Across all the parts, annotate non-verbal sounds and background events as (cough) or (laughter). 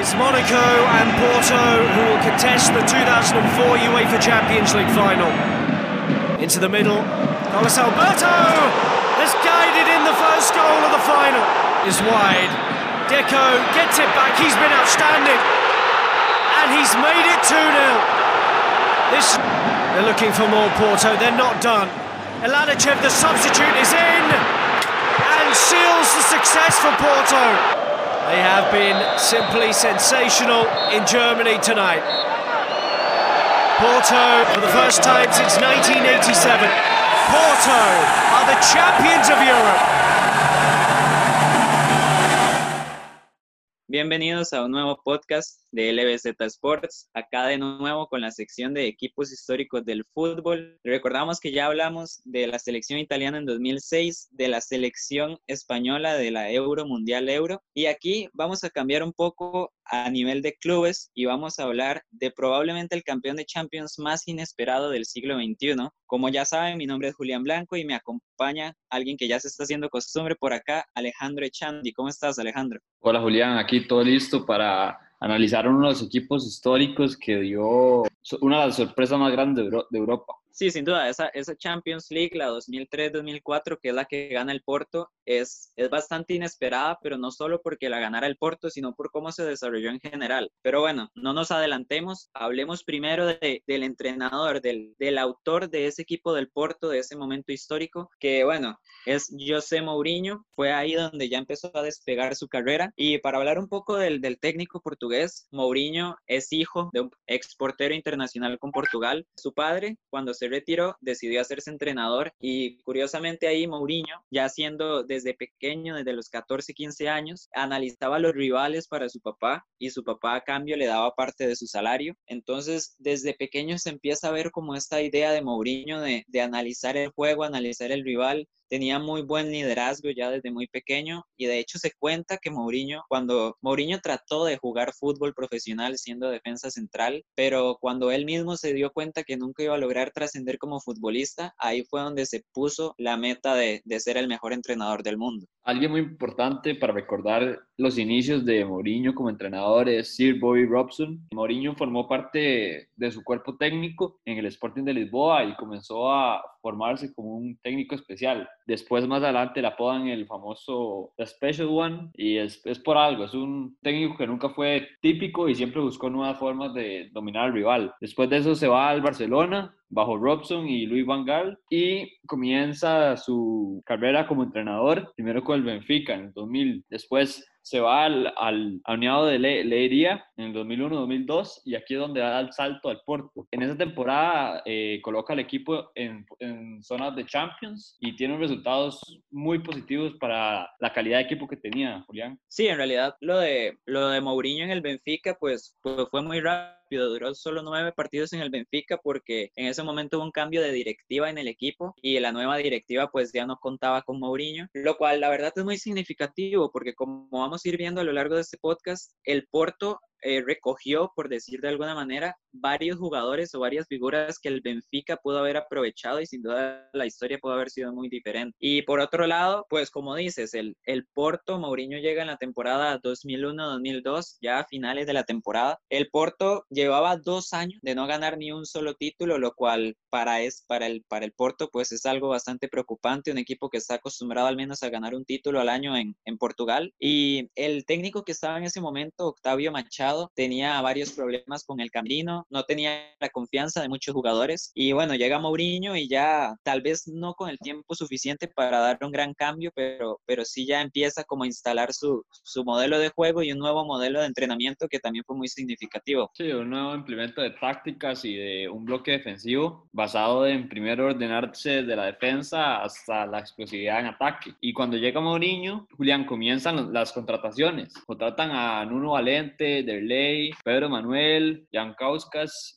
is Monaco and Porto who will contest the 2004 UEFA Champions League final. Into the middle, Carlos Alberto has guided in the first goal of the final. Is wide. Deco gets it back. He's been outstanding, and he's made it 2 0. This they're looking for more Porto. They're not done. Eladachev, the substitute, is in and seals the success for Porto. They have been simply sensational in Germany tonight. Porto, for the first time since 1987, Porto are the champions of Europe. Bienvenidos a un nuevo podcast de LBZ Sports, acá de nuevo con la sección de equipos históricos del fútbol. Recordamos que ya hablamos de la selección italiana en 2006, de la selección española de la Euro Mundial Euro, y aquí vamos a cambiar un poco a nivel de clubes y vamos a hablar de probablemente el campeón de Champions más inesperado del siglo XXI. Como ya saben, mi nombre es Julián Blanco y me acompaña alguien que ya se está haciendo costumbre por acá, Alejandro Echandi. ¿Cómo estás, Alejandro? Hola, Julián. Aquí todo listo para analizar uno de los equipos históricos que dio una de las sorpresas más grandes de Europa. Sí, sin duda, esa, esa Champions League, la 2003-2004, que es la que gana el Porto, es, es bastante inesperada, pero no solo porque la ganara el Porto, sino por cómo se desarrolló en general. Pero bueno, no nos adelantemos, hablemos primero de, del entrenador, del, del, autor de ese equipo del Porto, de ese momento histórico, que bueno, es José Mourinho, fue ahí donde ya empezó a despegar su carrera. Y para hablar un poco del, del técnico portugués, Mourinho es hijo de un exportero internacional con Portugal. Su padre, cuando se retiró, decidió hacerse entrenador y curiosamente ahí Mourinho, ya siendo desde pequeño, desde los 14, 15 años, analizaba los rivales para su papá y su papá a cambio le daba parte de su salario. Entonces, desde pequeño se empieza a ver como esta idea de Mourinho de, de analizar el juego, analizar el rival, tenía muy buen liderazgo ya desde muy pequeño y de hecho se cuenta que Mourinho, cuando Mourinho trató de jugar fútbol profesional siendo defensa central, pero cuando él mismo se dio cuenta que nunca iba a lograr trascender como futbolista, ahí fue donde se puso la meta de, de ser el mejor entrenador del mundo. Alguien muy importante para recordar los inicios de Mourinho como entrenador es Sir Bobby Robson. Mourinho formó parte de su cuerpo técnico en el Sporting de Lisboa y comenzó a formarse como un técnico especial. Después, más adelante, le apodan el famoso The Special One y es, es por algo. Es un técnico que nunca fue típico y siempre buscó nuevas formas de dominar al rival. Después de eso se va al Barcelona bajo Robson y Luis Van Gaal y comienza su carrera como entrenador, primero con el Benfica en el 2000, después se va al, al, Uniado de Le Leiria en el 2001-2002 y aquí es donde da el salto al Porto. En esa temporada eh, coloca al equipo en, en, zonas de Champions y tiene resultados muy positivos para la calidad de equipo que tenía, Julián. Sí, en realidad lo de, lo de Mourinho en el Benfica pues, pues fue muy rápido duró solo nueve partidos en el Benfica porque en ese momento hubo un cambio de directiva en el equipo y la nueva directiva pues ya no contaba con Mourinho, lo cual la verdad es muy significativo porque como vamos a ir viendo a lo largo de este podcast, el Porto eh, recogió, por decir de alguna manera, varios jugadores o varias figuras que el Benfica pudo haber aprovechado y sin duda la historia pudo haber sido muy diferente. Y por otro lado, pues como dices, el, el Porto, Mourinho llega en la temporada 2001-2002, ya a finales de la temporada. El Porto llevaba dos años de no ganar ni un solo título, lo cual para, es, para, el, para el Porto pues es algo bastante preocupante, un equipo que está acostumbrado al menos a ganar un título al año en, en Portugal. Y el técnico que estaba en ese momento, Octavio Machado, tenía varios problemas con el camino no tenía la confianza de muchos jugadores. Y bueno, llega Mourinho y ya tal vez no con el tiempo suficiente para dar un gran cambio, pero, pero sí ya empieza como a instalar su, su modelo de juego y un nuevo modelo de entrenamiento que también fue muy significativo. Sí, un nuevo implemento de tácticas y de un bloque defensivo basado en primero ordenarse de la defensa hasta la explosividad en ataque. Y cuando llega Mourinho, Julián, comienzan las contrataciones. Contratan a Nuno Valente, Derley, Pedro Manuel, Jan Kaus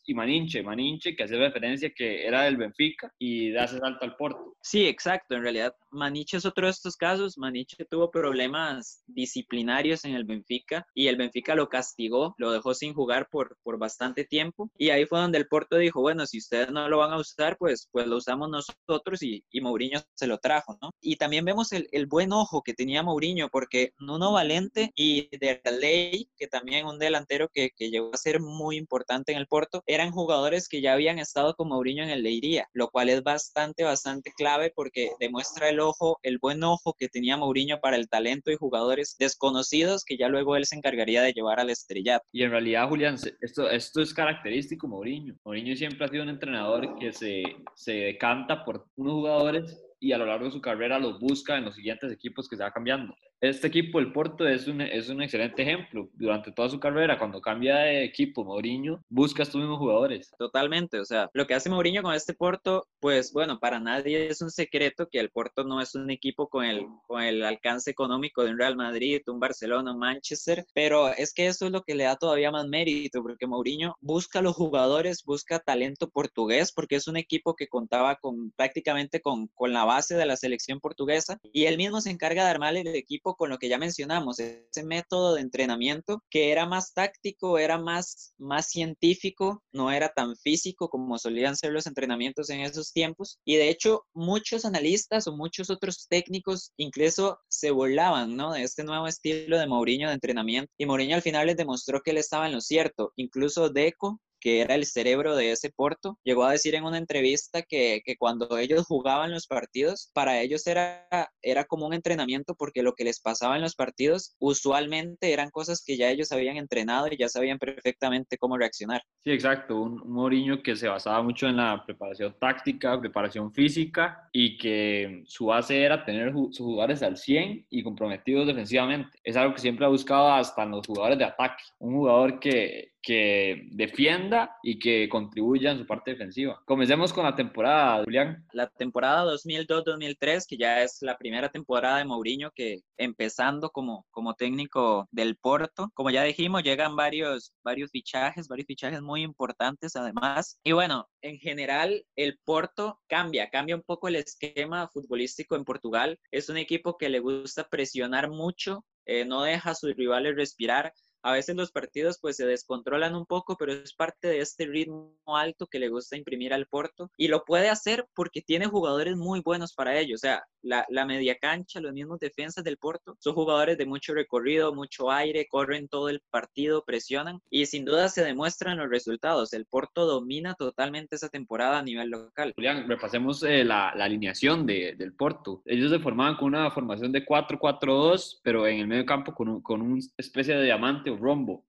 y Maninche. Maninche que hace referencia que era del Benfica y da ese salto al Porto. Sí, exacto. En realidad, Maniche es otro de estos casos. Maniche tuvo problemas disciplinarios en el Benfica y el Benfica lo castigó, lo dejó sin jugar por, por bastante tiempo. Y ahí fue donde el Porto dijo, bueno, si ustedes no lo van a usar, pues, pues lo usamos nosotros y, y Mourinho se lo trajo, ¿no? Y también vemos el, el buen ojo que tenía Mourinho, porque Nuno Valente y Derley, que también un delantero que, que llegó a ser muy importante en el Porto, eran jugadores que ya habían estado con Mourinho en el Leiría, lo cual es bastante, bastante clave porque demuestra el ojo, el buen ojo que tenía Mourinho para el talento y jugadores desconocidos que ya luego él se encargaría de llevar al estrellato. Y en realidad, Julián, esto, esto es característico Mourinho. Mourinho siempre ha sido un entrenador que se, se decanta por unos jugadores y a lo largo de su carrera los busca en los siguientes equipos que se va cambiando. Este equipo, el Porto, es un, es un excelente ejemplo. Durante toda su carrera, cuando cambia de equipo, Mourinho busca estos mismos jugadores. Totalmente, o sea, lo que hace Mourinho con este Porto, pues bueno, para nadie es un secreto que el Porto no es un equipo con el, con el alcance económico de un Real Madrid, un Barcelona, un Manchester, pero es que eso es lo que le da todavía más mérito, porque Mourinho busca a los jugadores, busca talento portugués, porque es un equipo que contaba con prácticamente con, con la base de la selección portuguesa y él mismo se encarga de armar el equipo con lo que ya mencionamos, ese método de entrenamiento que era más táctico, era más, más científico, no era tan físico como solían ser los entrenamientos en esos tiempos y de hecho muchos analistas o muchos otros técnicos incluso se burlaban, ¿no? De este nuevo estilo de Mourinho de entrenamiento y Mourinho al final les demostró que él estaba en lo cierto, incluso Deco que era el cerebro de ese Porto, llegó a decir en una entrevista que, que, cuando ellos jugaban los partidos, para ellos era, era como un entrenamiento porque lo que les pasaba en los partidos usualmente eran cosas que ya ellos habían entrenado y ya sabían perfectamente cómo reaccionar. Sí, exacto, un, un Mourinho que se basaba mucho en la preparación táctica, preparación física y que su base era tener sus jugadores al 100 y comprometidos defensivamente. Es algo que siempre ha buscado hasta en los jugadores de ataque. Un jugador que, que defienda y que contribuya en su parte defensiva. Comencemos con la temporada, Julián. La temporada 2002-2003, que ya es la primera temporada de Mourinho que empezando como, como técnico del Porto. Como ya dijimos, llegan varios, varios fichajes, varios fichajes muy importantes además. Y bueno, en general el Porto cambia, cambia un poco el esquema futbolístico en Portugal. Es un equipo que le gusta presionar mucho, eh, no deja a sus rivales respirar a veces los partidos pues se descontrolan un poco, pero es parte de este ritmo alto que le gusta imprimir al Porto y lo puede hacer porque tiene jugadores muy buenos para ello. O sea, la, la media cancha, los mismos defensas del Porto, son jugadores de mucho recorrido, mucho aire, corren todo el partido, presionan y sin duda se demuestran los resultados. El Porto domina totalmente esa temporada a nivel local. Julián, repasemos eh, la, la, alineación de, del Porto. Ellos se formaban con una formación de 4-4-2, pero en el medio campo con, un, con una especie de diamante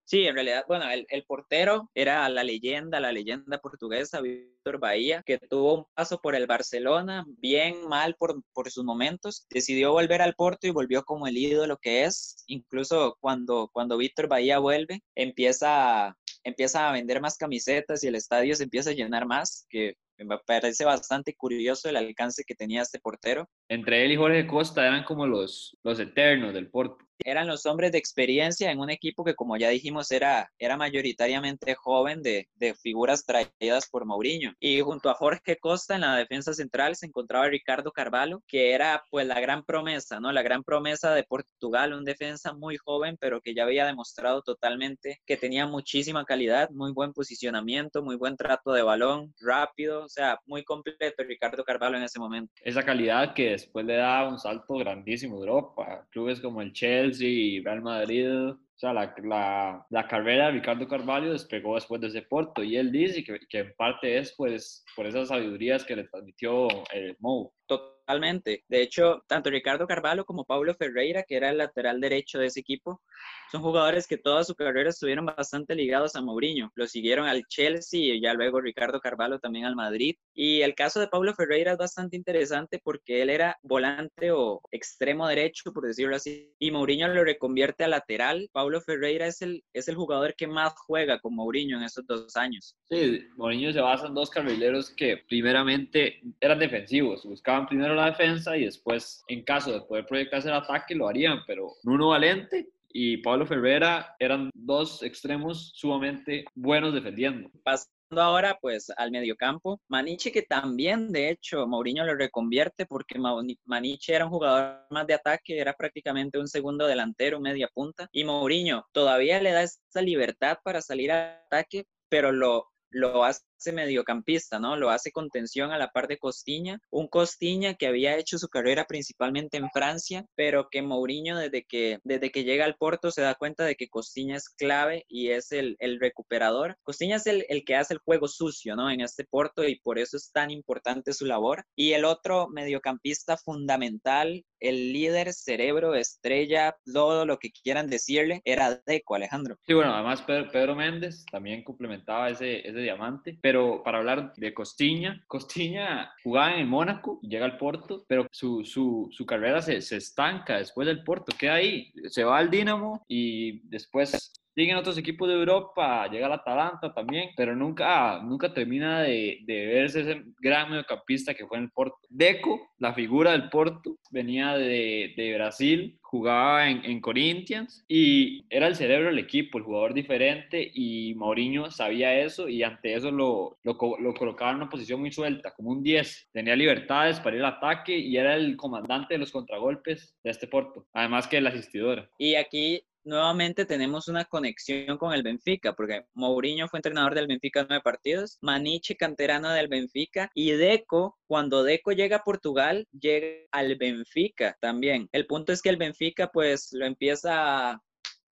Sí, en realidad, bueno, el, el, portero era la leyenda, la leyenda portuguesa, Víctor Bahía, que tuvo un paso por el Barcelona, bien mal por, por sus momentos, decidió volver al Porto y volvió como el ídolo que es, incluso cuando, cuando Víctor Bahía vuelve, empieza empieza a vender más camisetas y el estadio se empieza a llenar más, que me parece bastante curioso el alcance que tenía este portero. Entre él y Jorge Costa eran como los, los eternos del Porto eran los hombres de experiencia en un equipo que, como ya dijimos, era, era mayoritariamente joven de, de, figuras traídas por Mourinho. Y junto a Jorge Costa en la defensa central se encontraba Ricardo Carvalho, que era pues la gran promesa, ¿no? La gran promesa de Portugal, un defensa muy joven, pero que ya había demostrado totalmente que tenía muchísima calidad, muy buen posicionamiento, muy buen trato de balón, rápido, o sea, muy completo Ricardo Carvalho en ese momento. Esa calidad que después le da un salto grandísimo a Europa, clubes como el Chelsea, Chelsea y Real Madrid. O sea, la, la, carrera de Ricardo Carvalho despegó después de ese Porto y él dice que, que en parte es pues por esas sabidurías que le transmitió el Mou. Totalmente. De hecho, tanto Ricardo Carvalho como Paulo Ferreira, que era el lateral derecho de ese equipo, son jugadores que toda su carrera estuvieron bastante ligados a Mourinho. Lo siguieron al Chelsea y ya luego Ricardo Carvalho también al Madrid. Y el caso de Paulo Ferreira es bastante interesante porque él era volante o extremo derecho, por decirlo así, y Mourinho lo reconvierte a lateral. Paulo Ferreira es el, es el jugador que más juega con Mourinho en estos dos años. Sí, Mourinho se basa en dos carrileros que primeramente eran defensivos, buscaban primero la defensa y después, en caso de poder proyectarse el ataque, lo harían, pero Nuno Valente y Pablo Ferreira eran dos extremos sumamente buenos defendiendo. ahora pues al mediocampo, Maniche que también de hecho Mourinho lo reconvierte porque Maniche era un jugador más de ataque, era prácticamente un segundo delantero, media punta y Mourinho todavía le da esa libertad para salir al ataque, pero lo lo hace mediocampista, ¿no? Lo hace con tensión a la par de Costiña, un Costiña que había hecho su carrera principalmente en Francia, pero que Mourinho desde que, desde que llega al Porto se da cuenta de que Costiña es clave y es el, el recuperador. Costiña es el, el, que hace el juego sucio, ¿no? En este Porto y por eso es tan importante su labor. Y el otro mediocampista fundamental, el líder, cerebro, estrella, todo lo que quieran decirle, era Deco, Alejandro. Sí, bueno, además Pedro, Méndez también complementaba ese, ese diamante, pero para hablar de Costiña, Costiña jugaba en Mónaco, llega al Porto, pero su, su, su carrera se, se, estanca después del Porto, queda ahí, se va al Dinamo y después siguen otros equipos de Europa, llega al Atalanta también, pero nunca, nunca termina de, de, verse ese gran mediocampista que fue en el Porto. Deco, la figura del Porto, venía de, de Brasil, jugaba en, en, Corinthians y era el cerebro del equipo, el jugador diferente y Mourinho sabía eso y ante eso lo, lo, lo colocaba en una posición muy suelta, como un 10. Tenía libertades para ir al ataque y era el comandante de los contragolpes de este Porto, además que el asistidor. Y aquí nuevamente tenemos una conexión con el Benfica, porque Mourinho fue entrenador del Benfica nueve partidos, Maniche canterano del Benfica y Deco, cuando Deco llega a Portugal, llega al Benfica también. El punto es que el Benfica pues lo empieza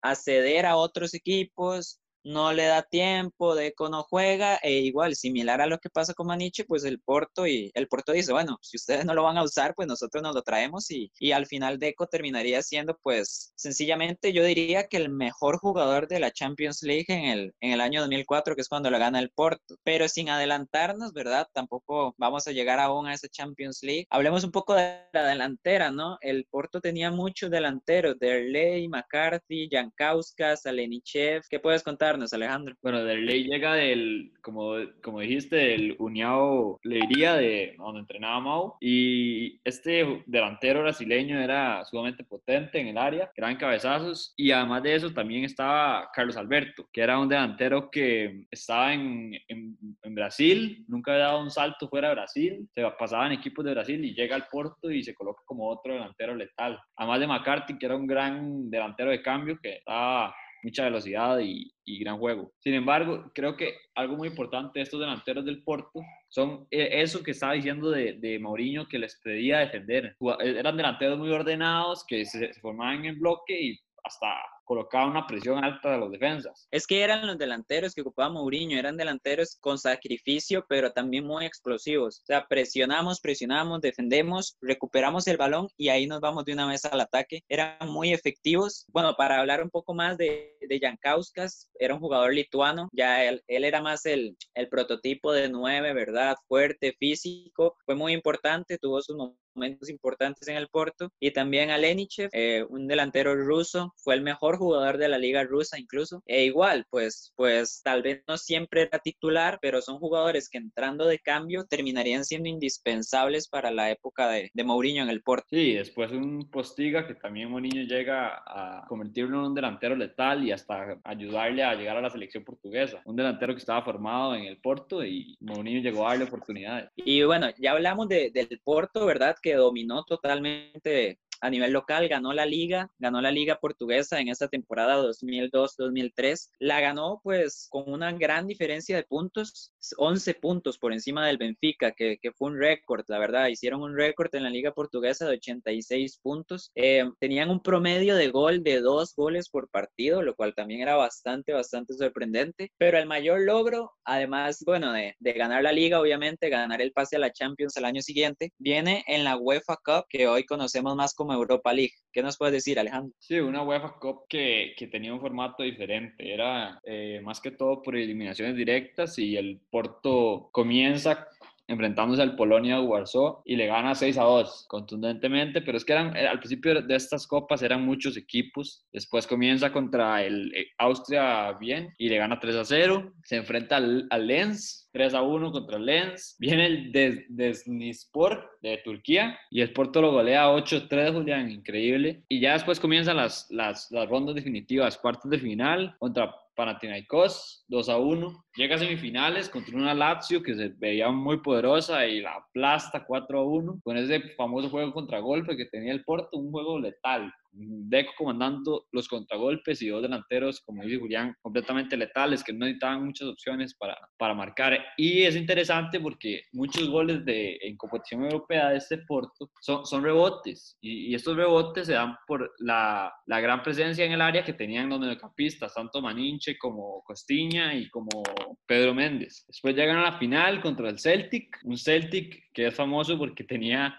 a ceder a otros equipos, no le da tiempo, Deco no juega, e igual, similar a lo que pasa con Maniche, pues el Porto y el Porto dice, bueno, si ustedes no lo van a usar, pues nosotros nos lo traemos y, y al final Deco terminaría siendo, pues, sencillamente yo diría que el mejor jugador de la Champions League en el, en el año 2004, que es cuando lo gana el Porto. Pero sin adelantarnos, ¿verdad? Tampoco vamos a llegar aún a esa Champions League. Hablemos un poco de la delantera, ¿no? El Porto tenía muchos delanteros, Derley, McCarthy, Jankowska, Salenichev. ¿Qué puedes contar? Alejandro. Bueno, Derley llega del, como, como dijiste, del Uniao Leiría, de donde entrenaba Mau, y este delantero brasileño era sumamente potente en el área, gran cabezazos, y además de eso también estaba Carlos Alberto, que era un delantero que estaba en, en, en Brasil, nunca había dado un salto fuera de Brasil, se pasaba en equipos de Brasil y llega al Porto y se coloca como otro delantero letal. Además de McCarthy, que era un gran delantero de cambio que estaba mucha velocidad y, gran juego. Sin embargo, creo que algo muy importante de estos delanteros del Porto son eh, eso que estaba diciendo de, de Mourinho que les pedía defender. Eran delanteros muy ordenados que se, se formaban en bloque y hasta colocaba una presión alta de los defensas. Es que eran los delanteros que ocupaba Mourinho, eran delanteros con sacrificio, pero también muy explosivos. O sea, presionamos, presionamos, defendemos, recuperamos el balón y ahí nos vamos de una vez al ataque. Eran muy efectivos. Bueno, para hablar un poco más de, de Jankauskas, era un jugador lituano, ya él, él era más el, el prototipo de nueve, ¿verdad? Fuerte, físico, fue muy importante, tuvo sus momentos importantes en el Porto y también a Lenichev, eh, un delantero ruso, fue el mejor jugador de la liga rusa incluso. E igual, pues, pues tal vez no siempre era titular, pero son jugadores que entrando de cambio terminarían siendo indispensables para la época de, de Mourinho en el Porto. Sí, después un Postiga que también Mourinho llega a convertirlo en un delantero letal y hasta ayudarle a llegar a la selección portuguesa. Un delantero que estaba formado en el Porto y Mourinho llegó a darle oportunidades. Y bueno, ya hablamos de, del Porto, ¿verdad? Que dominó totalmente a nivel local, ganó la liga, ganó la liga portuguesa en esa temporada 2002-2003. La ganó pues con una gran diferencia de puntos, 11 puntos por encima del Benfica, que, que fue un récord, la verdad. Hicieron un récord en la liga portuguesa de 86 puntos. Eh, tenían un promedio de gol de dos goles por partido, lo cual también era bastante, bastante sorprendente. Pero el mayor logro, además, bueno, de, de ganar la liga, obviamente, ganar el pase a la Champions el año siguiente, viene en la UEFA Cup, que hoy conocemos más como Europa League. ¿Qué nos puedes decir, Alejandro? Sí, una UEFA Cup que, que tenía un formato diferente. Era eh, más que todo por eliminaciones directas y el Porto comienza enfrentándose al Polonia Warsaw y le gana 6 a 2 contundentemente, pero es que eran, eh, al principio de estas copas eran muchos equipos, después comienza contra el eh, Austria bien y le gana 3 a 0, se enfrenta al, al Lens 3 a 1 contra el Lens. Viene el Desnispor de Turquía y el Porto lo golea 8-3, Julián, increíble. Y ya después comienzan las, las, las rondas definitivas, cuartos de final contra Panathinaikos 2 a 1. Llega a semifinales contra una Lazio que se veía muy poderosa y la aplasta 4 a 1 con ese famoso juego contra golpe que tenía el Porto, un juego letal. Deco comandando los contragolpes y dos delanteros, como dice Julián, completamente letales, que no necesitaban muchas opciones para, para marcar. Y es interesante porque muchos goles de, en competición europea de este Porto son, son rebotes. Y, estos rebotes se dan por la, la, gran presencia en el área que tenían los mediocampistas, tanto Maninche como Costiña y como Pedro Méndez. Después llegan a la final contra el Celtic, un Celtic que es famoso porque tenía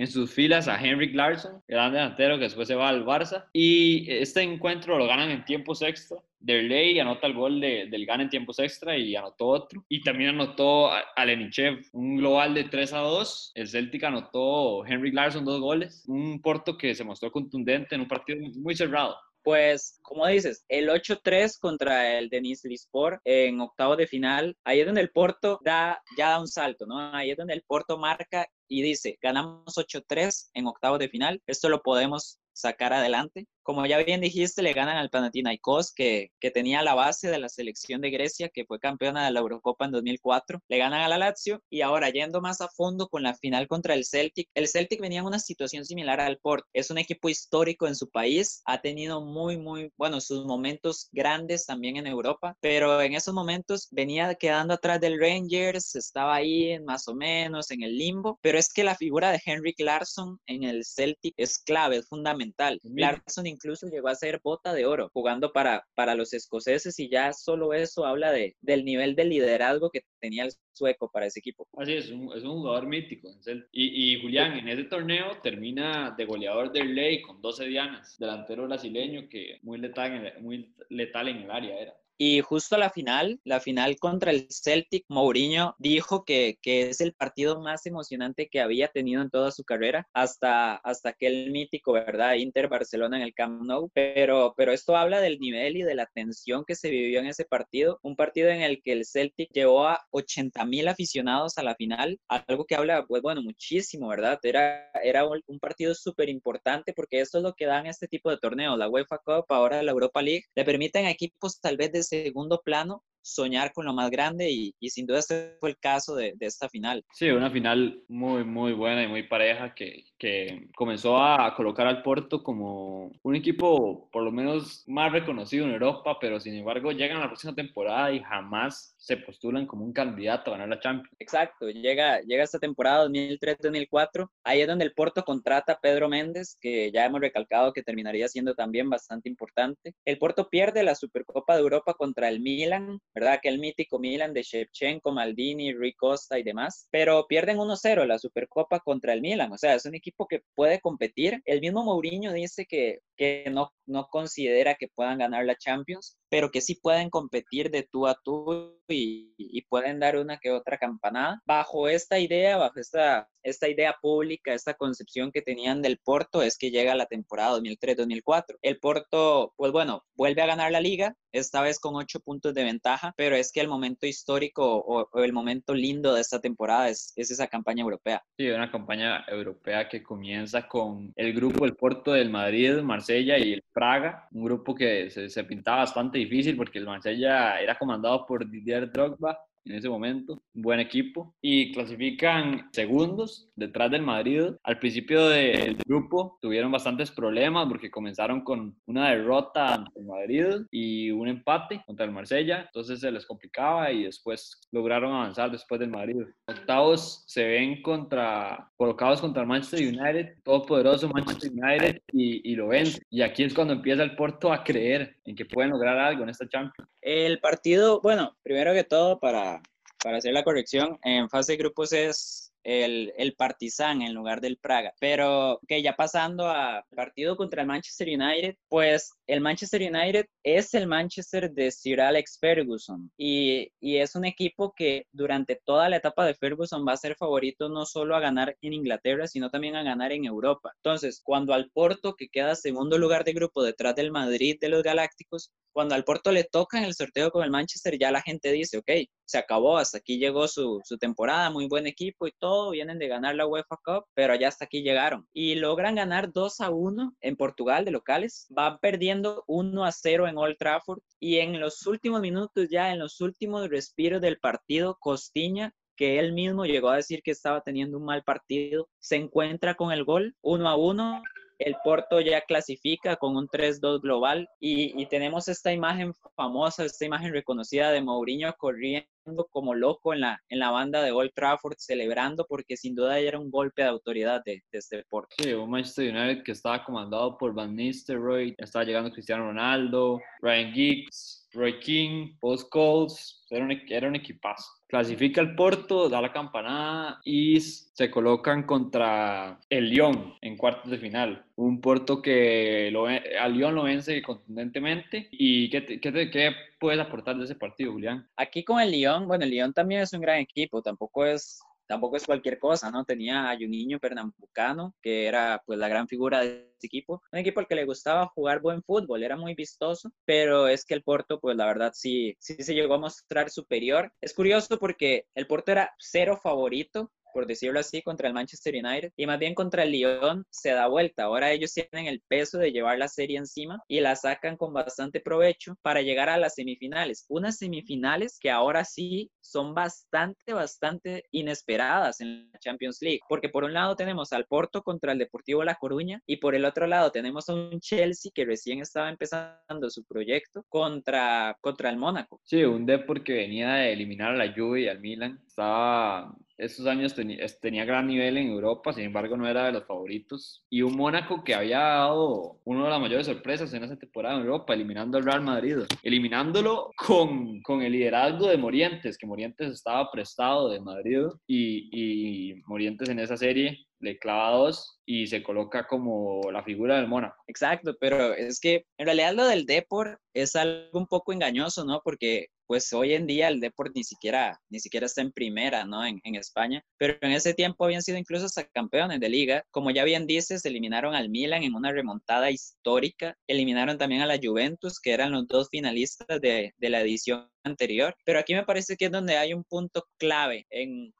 en sus filas a Henrik Larsson, gran delantero que después se va al Barça. Y este encuentro lo ganan en tiempos extra. Derley anota el gol del gana en tiempos extra y anotó otro. Y también anotó a, Lenichev un global de 3 a 2. El Celtic anotó Henrik Larsson dos goles. Un Porto que se mostró contundente en un partido muy cerrado. Pues, como dices, el 8-3 contra el Denis Lispor en octavo de final, ahí es donde el Porto da, ya da un salto, ¿no? Ahí es donde el Porto marca y dice, ganamos 8-3 en octavo de final, esto lo podemos sacar adelante. Como ya bien dijiste, le ganan al Panathinaikos, que, que tenía la base de la selección de Grecia, que fue campeona de la Eurocopa en 2004. Le ganan a la Lazio y ahora yendo más a fondo con la final contra el Celtic. El Celtic venía en una situación similar al Port. Es un equipo histórico en su país, ha tenido muy, muy, bueno, sus momentos grandes también en Europa, pero en esos momentos venía quedando atrás del Rangers, estaba ahí más o menos en el limbo, pero es que la figura de Henrik Larsson en el Celtic es clave, es fundamental. Larsson incluso llegó a ser bota de oro jugando para, para los escoceses y ya solo eso habla de, del nivel de liderazgo que tenía el sueco para ese equipo. Así es, un, es un jugador mítico. Y, y, Julián, en ese torneo termina de goleador del Ley con 12 dianas, delantero brasileño que muy letal, muy letal en el área era. Y justo la final, la final contra el Celtic, Mourinho dijo que, que, es el partido más emocionante que había tenido en toda su carrera, hasta, hasta aquel mítico, ¿verdad? Inter-Barcelona en el Camp Nou. Pero, pero esto habla del nivel y de la tensión que se vivió en ese partido. Un partido en el que el Celtic llevó a 80 mil aficionados a la final, algo que habla, pues bueno, muchísimo, ¿verdad? Era, era un partido súper importante porque esto es lo que dan este tipo de torneos, la UEFA Cup, ahora la Europa League, le permiten a equipos tal vez de segundo plano soñar con lo más grande y, sin duda este fue el caso de, esta final. Sí, una final muy, muy buena y muy pareja que, que comenzó a colocar al Porto como un equipo por lo menos más reconocido en Europa, pero sin embargo llegan a la próxima temporada y jamás se postulan como un candidato a ganar la Champions. Exacto, llega, llega esta temporada 2003-2004, ahí es donde el Porto contrata a Pedro Méndez, que ya hemos recalcado que terminaría siendo también bastante importante. El Porto pierde la Supercopa de Europa contra el Milan, ¿verdad? Que el mítico Milan de Shevchenko, Maldini, Rui Costa y demás, pero pierden 1-0 la Supercopa contra el Milan, o sea, es un equipo que puede competir. El mismo Mourinho dice que, que no, no considera que puedan ganar la Champions, pero que sí pueden competir de tú a tú y, y, pueden dar una que otra campanada. Bajo esta idea, bajo esta, esta idea pública, esta concepción que tenían del Porto, es que llega la temporada 2003-2004. El Porto, pues bueno, vuelve a ganar la liga, esta vez con ocho puntos de ventaja, pero es que el momento histórico o, el momento lindo de esta temporada es, es, esa campaña europea. Sí, una campaña europea que comienza con el grupo El Porto del Madrid, Marsella y el Praga, un grupo que se, se pintaba bastante difícil porque el Marsella era comandado por Didier Drogba en ese momento, un buen equipo, y clasifican segundos detrás del Madrid. Al principio del grupo tuvieron bastantes problemas porque comenzaron con una derrota ante el Madrid y un empate contra el Marsella, entonces se les complicaba y después lograron avanzar después del Madrid. Octavos se ven contra, colocados contra el Manchester United, todopoderoso Manchester United, y, y lo ven. Y aquí es cuando empieza el Porto a creer en que pueden lograr algo en esta Champions. El partido, bueno, primero que todo para para, hacer la corrección, en fase de grupos es el, el Partizan en lugar del Praga. Pero que ya pasando a partido contra el Manchester United, pues el Manchester United es el Manchester de Sir Alex Ferguson y, y, es un equipo que durante toda la etapa de Ferguson va a ser favorito no solo a ganar en Inglaterra, sino también a ganar en Europa. Entonces, cuando al Porto, que queda segundo lugar de grupo detrás del Madrid de los Galácticos, cuando al Porto le toca en el sorteo con el Manchester, ya la gente dice, ok, se acabó, hasta aquí llegó su, su temporada, muy buen equipo y todo, vienen de ganar la UEFA Cup, pero ya hasta aquí llegaron. Y logran ganar 2 a 1 en Portugal de locales, van perdiendo 1 a 0 en Old Trafford y en los últimos minutos, ya en los últimos respiros del partido, Costiña que él mismo llegó a decir que estaba teniendo un mal partido, se encuentra con el gol 1 a 1 el Porto ya clasifica con un 3-2 global y, tenemos esta imagen famosa, esta imagen reconocida de Mourinho corriendo como loco en la, en la banda de Old Trafford, celebrando porque sin duda era un golpe de autoridad de, este Porto. Sí, un Manchester United que estaba comandado por Van Nistelrooy, estaba llegando Cristiano Ronaldo, Ryan Giggs, Roy King, Post Scholes, era un, era un equipazo. Clasifica el Porto, da la campanada y se colocan contra el Lyon en cuartos de final. Un Porto que lo, al Lyon lo vence contundentemente. ¿Y qué, qué, qué puedes aportar de ese partido, Julián? Aquí con el Lyon, bueno, el Lyon también es un gran equipo, tampoco es tampoco es cualquier cosa, ¿no? Tenía a Juninho Pernambucano, que era pues la gran figura de ese equipo, un equipo al que le gustaba jugar buen fútbol, era muy vistoso, pero es que el Porto pues la verdad sí, sí se llegó a mostrar superior. Es curioso porque el Porto era cero favorito por decirlo así, contra el Manchester United y más bien contra el Lyon se da vuelta. Ahora ellos tienen el peso de llevar la serie encima y la sacan con bastante provecho para llegar a las semifinales. Unas semifinales que ahora sí son bastante, bastante inesperadas en la Champions League, porque por un lado tenemos al Porto contra el Deportivo La Coruña y por el otro lado tenemos a un Chelsea que recién estaba empezando su proyecto contra, contra el Mónaco. Sí, un Depor que venía de eliminar a la Juve y al Milan, estaba estos años tenía gran nivel en Europa, sin embargo no era de los favoritos. Y un Mónaco que había dado una de las mayores sorpresas en esa temporada en Europa, eliminando al Real Madrid, eliminándolo con, con el liderazgo de Morientes, que Morientes estaba prestado de Madrid y, Morientes en esa serie le clava dos y se coloca como la figura del Mónaco. Exacto, pero es que en realidad lo del Deport es algo un poco engañoso, ¿no? Porque pues hoy en día el Deport ni siquiera, ni siquiera está en primera, ¿no? En, en, España, pero en ese tiempo habían sido incluso hasta campeones de liga. Como ya bien dices, eliminaron al Milan en una remontada histórica, eliminaron también a la Juventus, que eran los dos finalistas de, de la edición anterior, pero aquí me parece que es donde hay un punto clave en,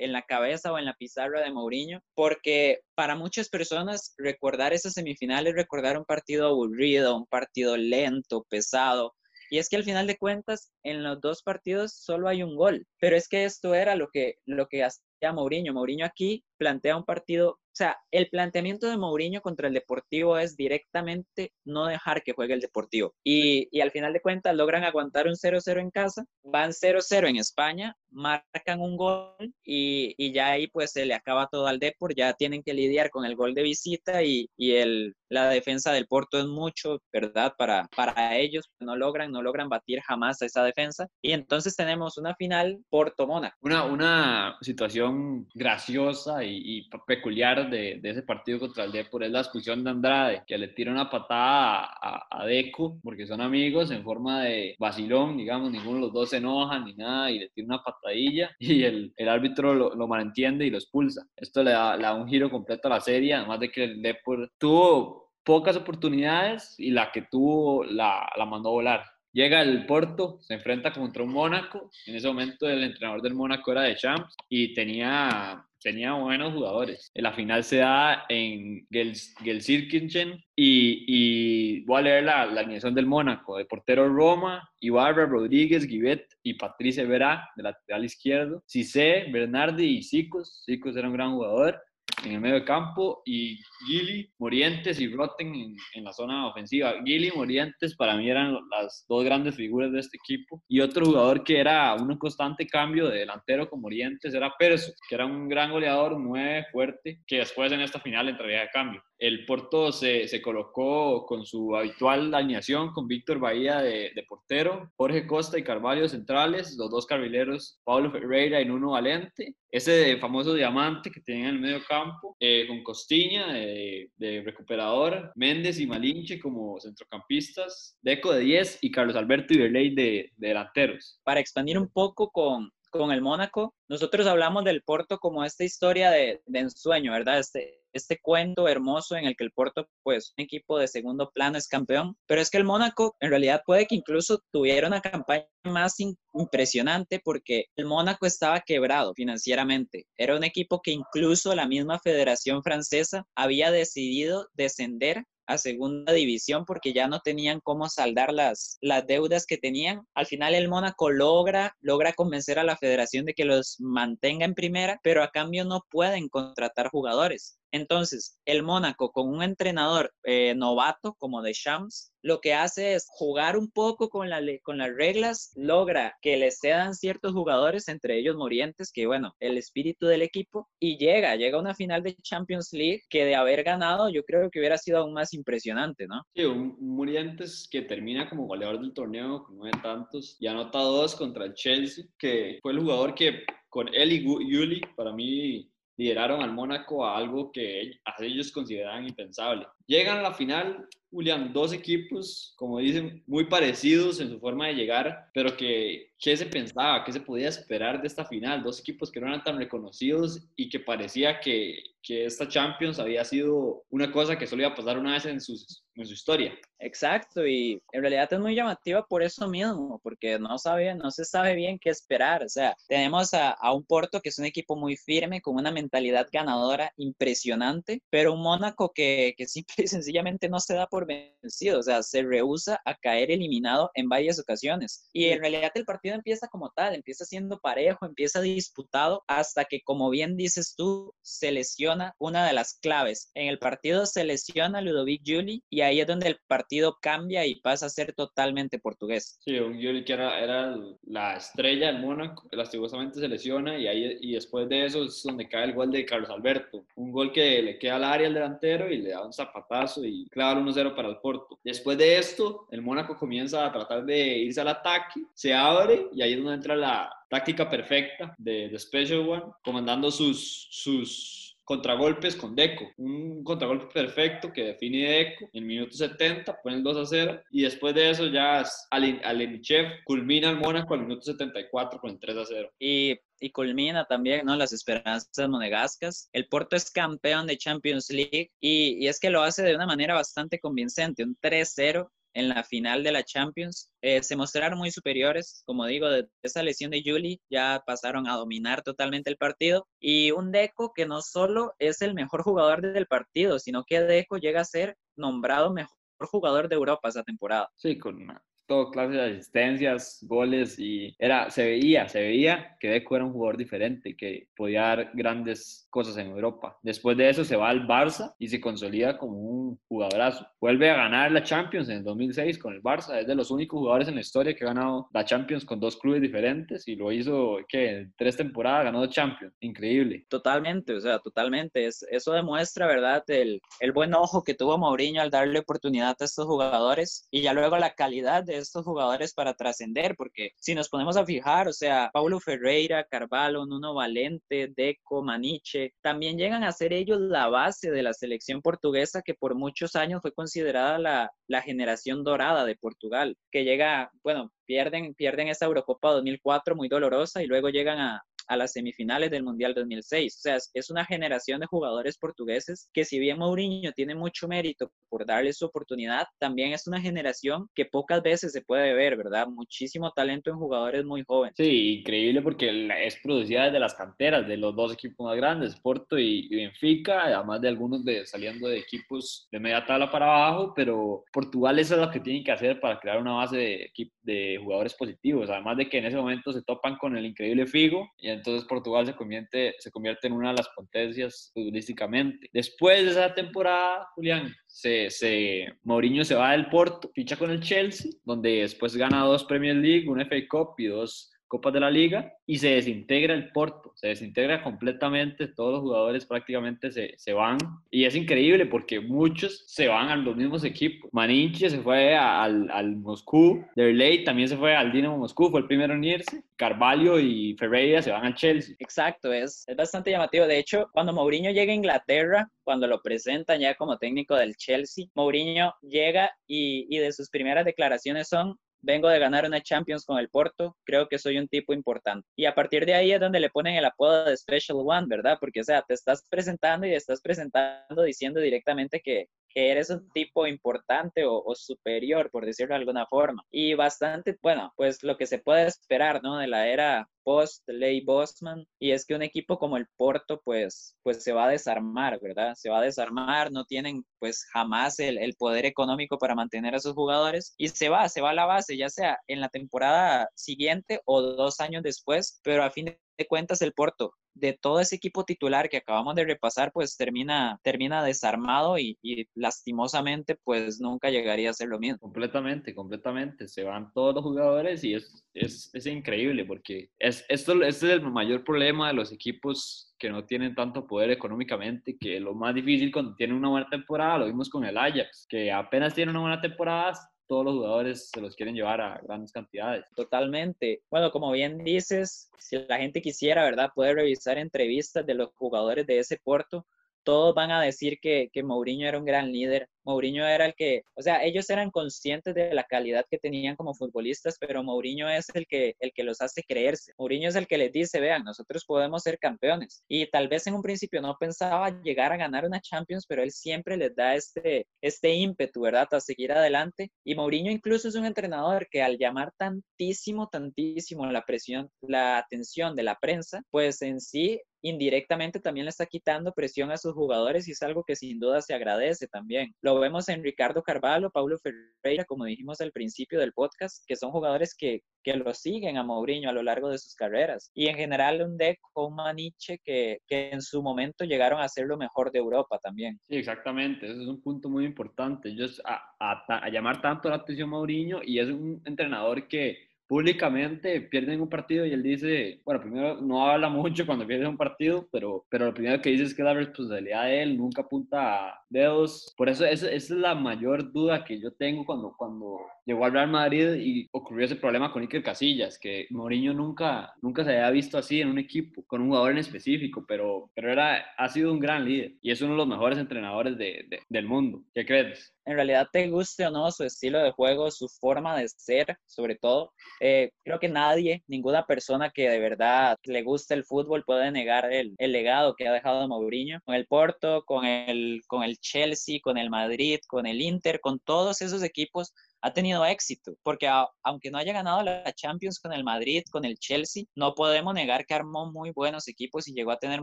en la cabeza o en la pizarra de Mourinho, porque para muchas personas recordar esas semifinales, recordar un partido aburrido, un partido lento, pesado, y es que al final de cuentas, en los dos partidos solo hay un gol. Pero es que esto era lo que, lo que hacía Mourinho. Mourinho aquí plantea un partido, o sea, el planteamiento de Mourinho contra el Deportivo es directamente no dejar que juegue el Deportivo. Y, y al final de cuentas logran aguantar un 0-0 en casa, van 0-0 en España, marcan un gol y, y, ya ahí pues se le acaba todo al Depor, ya tienen que lidiar con el gol de visita y, y el, la defensa del Porto es mucho, ¿verdad? Para, para ellos no logran, no logran batir jamás a esa defensa. Y entonces tenemos una final Porto-Mónaco. Una, una situación graciosa y, peculiar de, de, ese partido contra el Depor es la expulsión de Andrade, que le tira una patada a, a, Deco, porque son amigos, en forma de vacilón, digamos, ninguno de los dos se enoja ni nada, y le tira una patadilla, (laughs) y el, el árbitro lo, lo, malentiende y lo expulsa. Esto le da, le da un giro completo a la serie, además de que el Depor tuvo pocas oportunidades y la que tuvo la, la mandó a volar. Llega el Porto, se enfrenta contra un Mónaco. En ese momento el entrenador del Mónaco era de Champs y tenía, tenía buenos jugadores. La final se da en Gelsenkirchen y, y voy a leer la, la, alineación del Mónaco. De portero Roma, Ibarra, Rodríguez, Guivet y Patrice Verá, de lateral izquierdo. Cissé, Bernardi y Sicos. Sicos era un gran jugador en el medio de campo y Gili, Morientes y Rotten en, en, la zona ofensiva. Gili y Morientes para mí eran las dos grandes figuras de este equipo y otro jugador que era un constante cambio de delantero con Morientes era Perso, que era un gran goleador, un 9 fuerte, que después en esta final entraría de cambio. El Porto se, se colocó con su habitual alineación con Víctor Bahía de, de, portero, Jorge Costa y Carvalho centrales, los dos carrileros Pablo Ferreira y Nuno Valente, ese famoso diamante que tenía en el medio campo, eh, con Costiña de, de, recuperador, Méndez y Malinche como centrocampistas, Deco de 10 y Carlos Alberto Iberley de, de delanteros. Para expandir un poco con, con el Mónaco, nosotros hablamos del Porto como esta historia de, de ensueño, ¿verdad? Este, este cuento hermoso en el que el Porto, pues, un equipo de segundo plano es campeón, pero es que el Mónaco en realidad puede que incluso tuviera una campaña más impresionante porque el Mónaco estaba quebrado financieramente. Era un equipo que incluso la misma Federación Francesa había decidido descender a segunda división porque ya no tenían cómo saldar las, las deudas que tenían. Al final el Mónaco logra, logra convencer a la federación de que los mantenga en primera, pero a cambio no pueden contratar jugadores. Entonces, el Mónaco con un entrenador eh, novato como de Shams, lo que hace es jugar un poco con, la, con las reglas, logra que le cedan ciertos jugadores, entre ellos Morientes, que bueno, el espíritu del equipo, y llega, llega a una final de Champions League que de haber ganado yo creo que hubiera sido aún más impresionante, ¿no? Sí, un, Morientes que termina como goleador del torneo con nueve tantos y anota dos contra el Chelsea, que fue el jugador que con él y Yuli, para mí lideraron al Mónaco a algo que ellos consideraban impensable. Llegan a la final, Julián, dos equipos, como dicen, muy parecidos en su forma de llegar, pero que qué se pensaba, qué se podía esperar de esta final. Dos equipos que no eran tan reconocidos y que parecía que, que esta Champions había sido una cosa que solo iba a pasar una vez en, su historia. Exacto, y en realidad es muy llamativa por eso mismo, porque no, sabe, no se sabe bien qué esperar. O sea, tenemos a, a un Porto que es un equipo muy firme, con una mentalidad ganadora impresionante, pero un Mónaco que, que simple sencillamente no se da por vencido, o sea, se rehúsa a caer eliminado en varias ocasiones. Y en realidad el partido empieza como tal, empieza siendo parejo, empieza disputado, hasta que, como bien dices tú, se lesiona una de las claves. En el partido se lesiona Ludovic Juli y ahí es donde el partido cambia y pasa a ser totalmente portugués. Sí, un Juli que era, era la estrella del Mónaco, lastimosamente se lesiona y, ahí, y después de eso es donde cae el gol de Carlos Alberto, un gol que le queda al área al delantero y le da un zapatazo y clava 1-0 para el Porto. Después de esto, el Mónaco comienza a tratar de irse al ataque, se abre y ahí es donde entra la táctica perfecta de, de Special One, comandando sus, sus contragolpes con Deco. Un contragolpe perfecto que define Deco en el minuto 70, pone el 2 a 0 y después de eso ya Alenichev culmina el Mónaco al minuto 74 con el 3 a 0. Y y culmina también ¿no? las esperanzas monegascas. El Porto es campeón de Champions League y, y es que lo hace de una manera bastante convincente, un 3-0 en la final de la Champions. Eh, se mostraron muy superiores, como digo, de esa lesión de Juli ya pasaron a dominar totalmente el partido. Y un Deco que no solo es el mejor jugador del partido, sino que Deco llega a ser nombrado mejor jugador de Europa esa temporada. Sí, con todo clase de asistencias, goles y era, se veía, se veía que Deco era un jugador diferente, que podía dar grandes cosas en Europa. Después de eso se va al Barça y se consolida como un jugadorazo. Vuelve a ganar la Champions en el 2006 con el Barça, es de los únicos jugadores en la historia que ha ganado la Champions con dos clubes diferentes y lo hizo, que En tres temporadas ganó Champions, increíble. Totalmente, o sea, totalmente. Es, eso demuestra, ¿verdad?, el, el buen ojo que tuvo Mourinho al darle oportunidad a estos jugadores y ya luego la calidad de estos jugadores para trascender, porque si nos ponemos a fijar, o sea, Paulo Ferreira, Carvalho, Nuno Valente, Deco, Maniche, también llegan a ser ellos la base de la selección portuguesa que por muchos años fue considerada la, la generación dorada de Portugal, que llega, bueno, pierden, pierden esa Eurocopa 2004 muy dolorosa y luego llegan a, a las semifinales del Mundial 2006. O sea, es una generación de jugadores portugueses que si bien Mourinho tiene mucho mérito por darle su oportunidad, también es una generación que pocas veces se puede ver, ¿verdad? Muchísimo talento en jugadores muy jóvenes. Sí, increíble porque es producida desde las canteras de los dos equipos más grandes, Porto y, Benfica, además de algunos de, saliendo de equipos de media tabla para abajo, pero Portugal eso es lo que tiene que hacer para crear una base de, de jugadores positivos, además de que en ese momento se topan con el increíble Figo y entonces Portugal se convierte, se convierte en una de las potencias futbolísticamente. Después de esa temporada, Julián, se, se, Mourinho se va del Porto, ficha con el Chelsea, donde después gana dos Premier League, un FA Cup y dos Copas de la Liga y se desintegra el Porto, se desintegra completamente, todos los jugadores prácticamente se, se van y es increíble porque muchos se van a los mismos equipos. Maninche se fue al, al Moscú, Derley también se fue al Dinamo Moscú, fue el primero en irse, Carvalho y Ferreira se van al Chelsea. Exacto, es, es bastante llamativo. De hecho, cuando Mourinho llega a Inglaterra, cuando lo presentan ya como técnico del Chelsea, Mourinho llega y, y de sus primeras declaraciones son vengo de ganar una Champions con el Porto, creo que soy un tipo importante. Y a partir de ahí es donde le ponen el apodo de Special One, ¿verdad? Porque, o sea, te estás presentando y estás presentando diciendo directamente que, que eres un tipo importante o, superior, por decirlo de alguna forma. Y bastante, bueno, pues lo que se puede esperar, ¿no? De la era post Ley Bosman y es que un equipo como el Porto pues pues se va a desarmar, ¿verdad? Se va a desarmar, no tienen pues jamás el, el, poder económico para mantener a sus jugadores y se va, se va a la base, ya sea en la temporada siguiente o dos años después, pero a fin de cuentas el Porto de todo ese equipo titular que acabamos de repasar, pues termina, termina desarmado y, lastimosamente pues nunca llegaría a ser lo mismo. Completamente, completamente. Se van todos los jugadores y es, es, es increíble porque es, esto, este es el mayor problema de los equipos que no tienen tanto poder económicamente, que lo más difícil cuando tienen una buena temporada, lo vimos con el Ajax, que apenas tiene una buena temporada, todos los jugadores se los quieren llevar a grandes cantidades. Totalmente. Bueno, como bien dices, si la gente quisiera, ¿verdad? Poder revisar entrevistas de los jugadores de ese Porto, todos van a decir que, que Mourinho era un gran líder, Mourinho era el que, o sea, ellos eran conscientes de la calidad que tenían como futbolistas, pero Mourinho es el que, el que los hace creerse. Mourinho es el que les dice, vean, nosotros podemos ser campeones. Y tal vez en un principio no pensaba llegar a ganar una Champions, pero él siempre les da este, este ímpetu, ¿verdad?, a seguir adelante. Y Mourinho incluso es un entrenador que al llamar tantísimo, tantísimo la presión, la atención de la prensa, pues en sí indirectamente también le está quitando presión a sus jugadores y es algo que sin duda se agradece también. Lo vemos en Ricardo Carvalho, Paulo Ferreira, como dijimos al principio del podcast, que son jugadores que, que lo siguen a Mourinho a lo largo de sus carreras. Y en general un Deco, un Maniche que, que en su momento llegaron a ser lo mejor de Europa también. Sí, exactamente, ese es un punto muy importante. Ellos a, a, a llamar tanto la atención a Mourinho y es un entrenador que públicamente pierden un partido y él dice, bueno, primero no habla (laughs) mucho cuando pierde un partido, pero, pero lo primero que dice es que la responsabilidad de él nunca apunta a dedos. Por eso esa, es la mayor duda que yo tengo cuando, cuando llegó al Real Madrid y ocurrió ese problema con Iker Casillas, que Mourinho nunca, nunca se había visto así en un equipo, con un jugador en específico, pero, pero era, ha sido un gran líder y es uno de los mejores entrenadores de, del mundo. ¿Qué crees? En realidad te guste o no su estilo de juego, su forma de ser, sobre todo. Eh, creo que nadie, ninguna persona que de verdad le guste el fútbol puede negar el, legado que ha dejado Mourinho con el Porto, con el, con el Chelsea, con el Madrid, con el Inter, con todos esos equipos ha tenido éxito, porque aunque no haya ganado la Champions con el Madrid, con el Chelsea, no podemos negar que armó muy buenos equipos y llegó a tener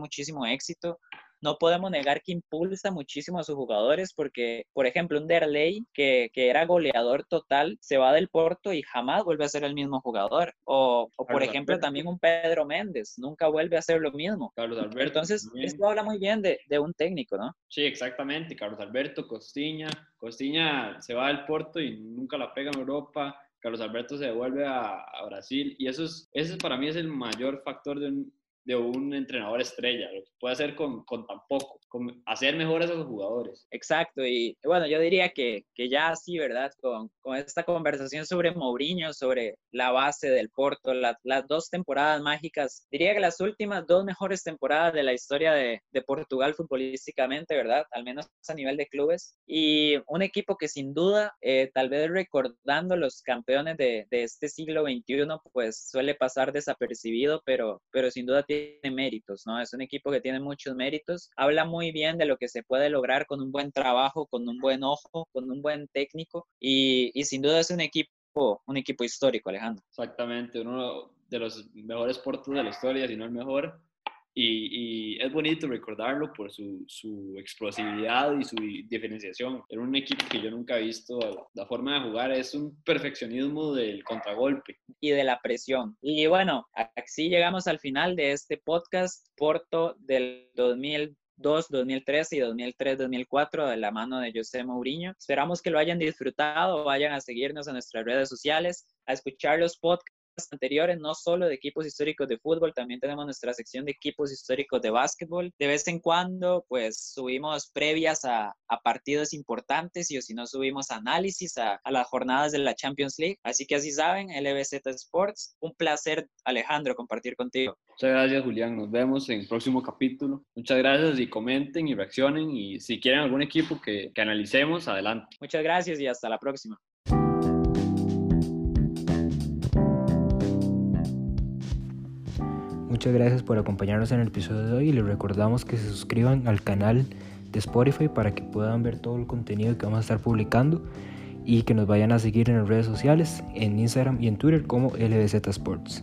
muchísimo éxito no podemos negar que impulsa muchísimo a sus jugadores porque, por ejemplo, un Derley que, que era goleador total se va del Porto y jamás vuelve a ser el mismo jugador. O, o por ejemplo, también un Pedro Méndez nunca vuelve a ser lo mismo. Carlos Alberto. Entonces, esto habla muy bien de, de, un técnico, ¿no? Sí, exactamente. Carlos Alberto, Costiña. Costiña se va del Porto y nunca la pega en Europa. Carlos Alberto se devuelve a, a Brasil y eso es, ese para mí es el mayor factor de un, de un entrenador estrella, lo que puede hacer con, con tan poco, con hacer mejores a los jugadores. Exacto, y bueno, yo diría que, que ya así, ¿verdad? Con, con, esta conversación sobre Mourinho, sobre la base del Porto, las dos temporadas mágicas, diría que las últimas dos mejores temporadas de la historia de, de, Portugal futbolísticamente, ¿verdad? Al menos a nivel de clubes, y un equipo que sin duda, eh, tal vez recordando los campeones de, de este siglo XXI, pues suele pasar desapercibido, pero, pero sin duda tiene tiene méritos, ¿no? Es un equipo que tiene muchos méritos, habla muy bien de lo que se puede lograr con un buen trabajo, con un buen ojo, con un buen técnico y, y sin duda es un equipo, un equipo histórico, Alejandro. Exactamente, uno de los mejores portos de la historia, si no el mejor, y, es bonito recordarlo por su, su, explosividad y su diferenciación. Era un equipo que yo nunca he visto. La forma de jugar es un perfeccionismo del contragolpe. Y de la presión. Y bueno, así llegamos al final de este podcast Porto del 2002, 2013 y 2003-2004 de la mano de José Mourinho. Esperamos que lo hayan disfrutado, vayan a seguirnos en nuestras redes sociales, a escuchar los podcasts anteriores, no solo de equipos históricos de fútbol, también tenemos nuestra sección de equipos históricos de básquetbol. De vez en cuando, pues subimos previas a, a partidos importantes y o si no, subimos análisis a, a, las jornadas de la Champions League. Así que así saben, LBZ Sports. Un placer, Alejandro, compartir contigo. Muchas gracias, Julián. Nos vemos en el próximo capítulo. Muchas gracias y comenten y reaccionen y si quieren algún equipo que, que analicemos, adelante. Muchas gracias y hasta la próxima. Muchas gracias por acompañarnos en el episodio de hoy y les recordamos que se suscriban al canal de Spotify para que puedan ver todo el contenido que vamos a estar publicando y que nos vayan a seguir en las redes sociales, en Instagram y en Twitter como LBZ Sports.